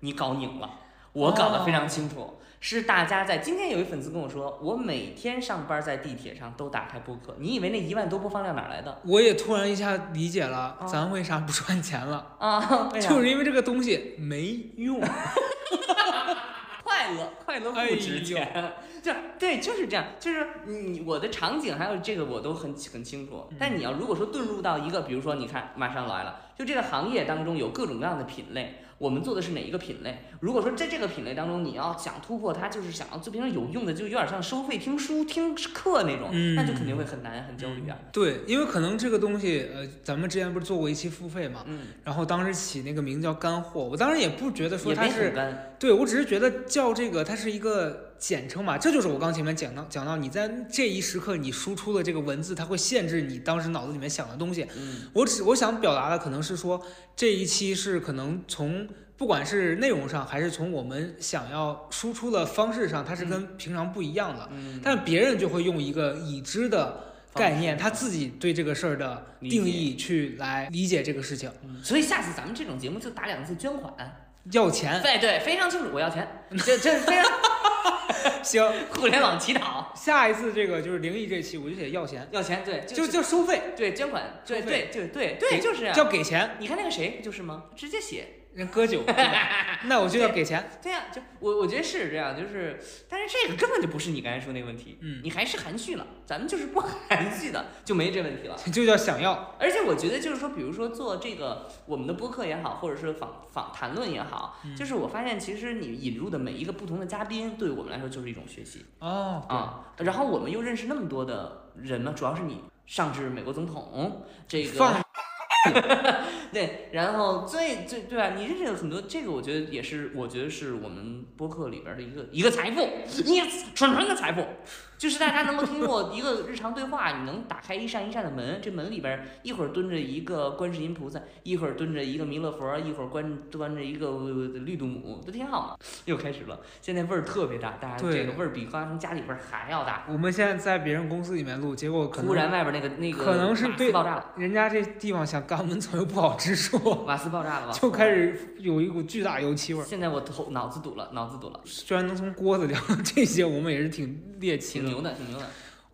你搞拧了，我搞得非常清楚。是大家在今天有一粉丝跟我说，我每天上班在地铁上都打开播客，你以为那一万多播放量哪来的我也突然一下理解了，啊咱为啥不赚钱了？啊？就是因为这个东西没用。快乐，快乐不值钱，就对，就是这样，就是你我的场景还有这个我都很很清楚。但你要如果说遁入到一个，比如说你看马上来了，就这个行业当中有各种各样的品类，我们做的是哪一个品类？如果说在这个品类当中你要想突破它，就是想要做变成有用的，就有点像收费听书听课那种，嗯那就肯定会很难很焦虑啊。对，因为可能这个东西，呃，咱们之前不是做过一期付费嘛，嗯，然后当时起那个名叫干货，我当时也不觉得说它是干，对我只是觉得叫这个它是一个简称嘛，这就是我刚前面讲到讲到你在这一时刻你输出的这个文字，它会限制你当时脑子里面想的东西。嗯我只我想表达的可能是说这一期是可能从不管是内容上还是从我们想要输出的方式上，它是跟平常不一样的。嗯，但别人就会用一个已知的概念，他自己对这个事儿的定义去来理解这个事情，嗯所以下次咱们这种节目就打两个字捐款。要钱。对对，非常清楚，我要钱，这这非常 行，互联网乞讨，下一次这个就是灵异这期，我就写要钱，要钱，对，就就收费，对捐款，对对对对对，就是啊。叫给钱，你看那个谁不就是吗？直接写，人割酒，那我就要给钱。对呀、就我我觉得是这样，就是，但是这个根本就不是你刚才说那个问题，嗯，你还是含蓄了，咱们就是不 含蓄的，就没这问题了。就叫想要。而且我觉得就是说，比如说做这个我们的播客也好，或者是访访谈论也好，嗯就是我发现其实你引入的每一个不同的嘉宾，对我们来说就是一种学习。哦，啊，然后我们又认识那么多的人呢，主要是你上至美国总统，这个放 对，然后最最对吧？你认识了很多，这个我觉得也是，我觉得是我们播客里边的一个一个财富，你纯纯的财富，就是大家能够通过一个日常对话，你能打开一扇一扇的门，这门里边一会儿蹲着一个观世音菩萨，一会儿蹲着一个弥勒佛，一会儿关端着一个呃绿度母，都挺好嘛。又开始了，现在味儿特别大，大家这个味儿比刚从家里边儿还要大。我们现在在别人公司里面录，结果可能突然外边那个那个可能是对爆炸了，人家这地方想肛门左右不好之处，瓦斯爆炸了，吧就。开始有一股巨大油漆味儿。现在我头脑子堵了，脑子堵了，居然能从锅子聊 这些，我们也是挺猎奇的。挺牛的，挺牛的。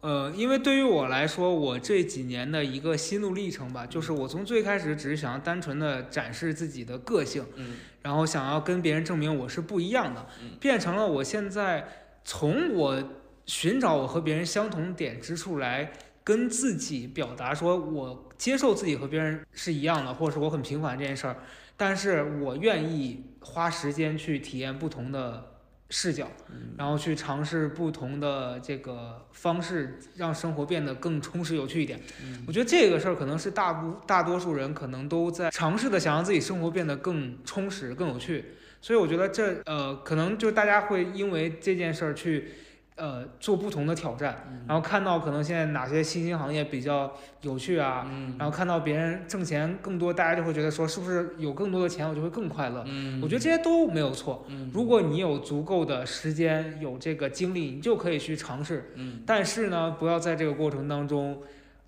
呃，因为对于我来说，我这几年的一个心路历程吧，就是我从最开始只是想要单纯的展示自己的个性，嗯然后想要跟别人证明我是不一样的，嗯变成了我现在从我寻找我和别人相同点之处来跟自己表达，说我接受自己和别人是一样的，或者是我很平凡这件事儿，但是我愿意花时间去体验不同的视角。嗯然后去尝试不同的这个方式，让生活变得更充实有趣一点。嗯我觉得这个事儿可能是大部大多数人可能都在尝试的想让自己生活变得更充实、更有趣。所以我觉得这呃，可能就大家会因为这件事儿去呃做不同的挑战，嗯然后看到可能现在哪些新兴行业比较有趣啊。嗯然后看到别人挣钱更多，大家就会觉得说，是不是有更多的钱，我就会更快乐？嗯，我觉得这些都没有错。嗯如果你有足够的时间，有这个精力，你就可以去尝试。嗯但是呢，不要在这个过程当中，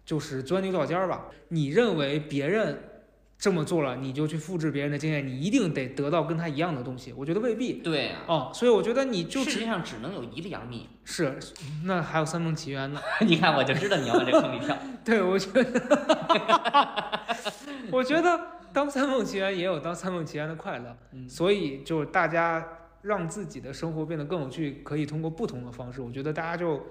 就是钻牛角尖儿吧。你认为别人这么做了，你就去复制别人的经验，你一定得得到跟他一样的东西？我觉得未必。对啊，哦，所以我觉得你就只世界上只能有一个杨幂。是，那还有三梦奇缘呢？你看，我就知道你要往这坑里跳。对，我觉得，我觉得当三梦奇缘也有当三梦奇缘的快乐。嗯所以就是大家让自己的生活变得更有趣，可以通过不同的方式。我觉得大家就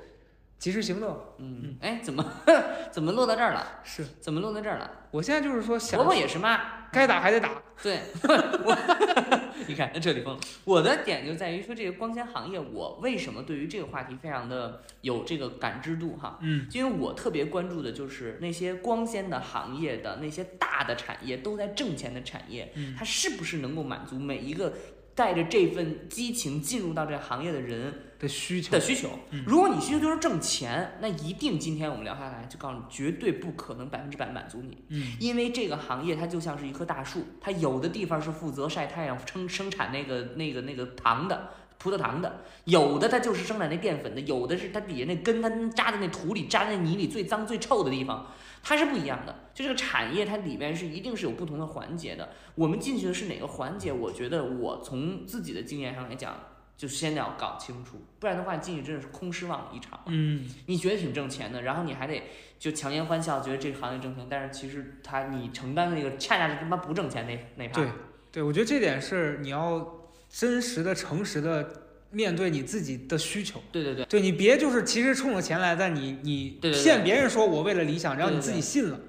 及时行乐。嗯，哎，怎么 怎么落到这儿了？是怎么落到这儿了？我现在就是说想婆婆也是妈，该打还得打。对，我 你看这里疯了。我的点就在于说，这个光纤行业，我为什么对于这个话题非常的有这个感知度哈？嗯，因为我特别关注的就是那些光纤的行业的那些大的产业都在挣钱的产业，嗯它是不是能够满足每一个带着这份激情进入到这个行业的人的需求的需求嗯。如果你需求就是挣钱，那一定今天我们聊下来就告诉你，绝对不可能百分之百满足你。嗯因为这个行业它就像是一棵大树，它有的地方是负责晒太阳生生产那个那个那个糖的。葡萄糖的，有的它就是生产那淀粉的，有的是它底下那根，它扎在那土里，扎在泥里最脏最臭的地方，它是不一样的。就这个产业，它里面是一定是有不同的环节的。我们进去的是哪个环节？我觉得我从自己的经验上来讲，就先要搞清楚，不然的话你进去真的是空失望一场。嗯你觉得挺挣钱的，然后你还得就强颜欢笑，觉得这个行业挣钱，但是其实他你承担的那个恰恰是他妈不挣钱那那趴。对对，我觉得这点是你要真实的、诚实的面对你自己的需求。对对对对你别就是其实冲着钱来，但你你骗别人说我为了理想，然后你自己信了。对，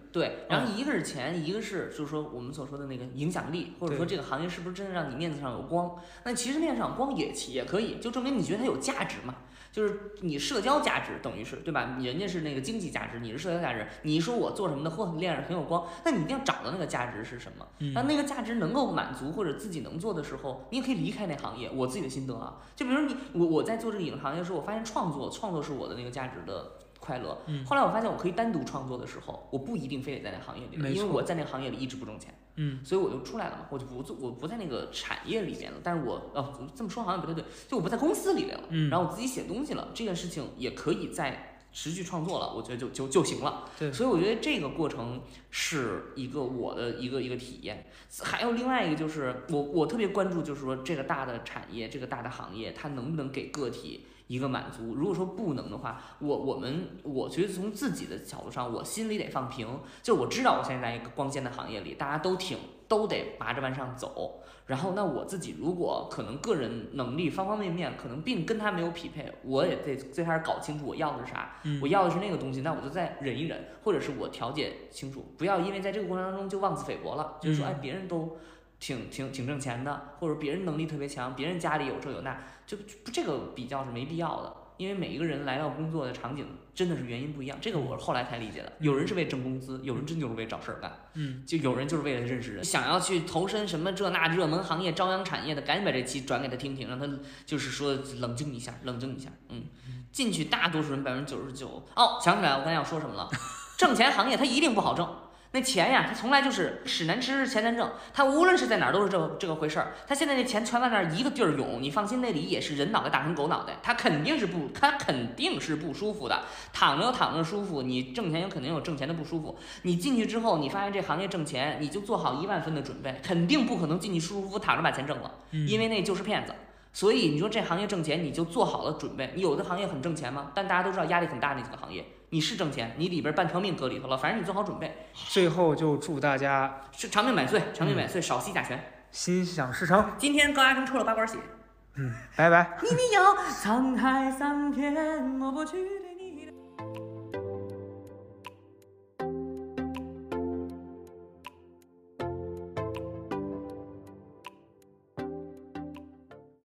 然后一个是钱，一个是就是说我们所说的那个影响力，或者说这个行业是不是真的让你面子上有光？那其实面子上光也也可以，就证明你觉得它有价值嘛。就是你社交价值等于是对吧？人家是那个经济价值，你是社交价值。你说我做什么的或脸上很有光，那你一定要找到那个价值是什么。嗯那那个价值能够满足或者自己能做的时候，你也可以离开那行业。我自己的心得啊，就比如你我我在做这个影视行业的时候，我发现创作创作是我的那个价值的快乐。嗯后来我发现我可以单独创作的时候，我不一定非得在那行业里，面因为我在那个行业里一直不挣钱，嗯所以我就出来了嘛，我就不做，我不在那个产业里面了。但是我哦这么说好像不太对，就我不在公司里面了，嗯，然后我自己写东西了，这件事情也可以再持续创作了，我觉得就就就行了。对所以我觉得这个过程是一个我的一个一个体验。还有另外一个就是我我特别关注，就是说这个大的产业，这个大的行业，它能不能给个体一个满足？如果说不能的话，我我们我觉得从自己的角度上，我心里得放平，就是我知道我现在在一个光鲜的行业里，大家都挺都得拔着往上走。然后，那我自己如果可能个人能力方方面面可能并跟他没有匹配，我也得最开始搞清楚我要的是啥。嗯我要的是那个东西，那我就再忍一忍，或者是我调解清楚，不要因为在这个过程当中就妄自菲薄了，就是说，嗯哎，别人都挺挺挺挣钱的，或者别人能力特别强，别人家里有这有那，就就这个比较是没必要的。因为每一个人来到工作的场景真的是原因不一样，这个我是后来才理解的。有人是为挣工资，有人真就是为找事儿干。嗯，就有人就是为了认识人，想要去投身什么这那热门行业、朝阳产业的，赶紧把这期转给他听听，让他就是说冷静一下，冷静一下。嗯，进去大多数人百分之九十九哦，想起来我刚才要说什么了，挣钱行业它一定不好挣。那钱呀，他从来就是屎难吃钱难挣，他无论是在哪儿都是这个这个回事儿。他现在那钱全在那儿一个地儿涌，你放心，那里也是人脑袋打成狗脑袋，他肯定是不，他肯定是不舒服的。躺着有躺着舒服，你挣钱有肯定有挣钱的不舒服。你进去之后，你发现这行业挣钱，你就做好一万分的准备，肯定不可能进去舒舒服服躺着把钱挣了，嗯因为那就是骗子。所以你说这行业挣钱，你就做好了准备。你有的行业很挣钱吗？但大家都知道压力很大那几个行业，你是挣钱，你里边半条命搁里头了，反正你做好准备，最后就祝大家是长命百岁，长命百岁，少吸甲醛。心想事成。今天高压根抽了八管血。嗯，拜拜。你有沧海桑田，我不去的。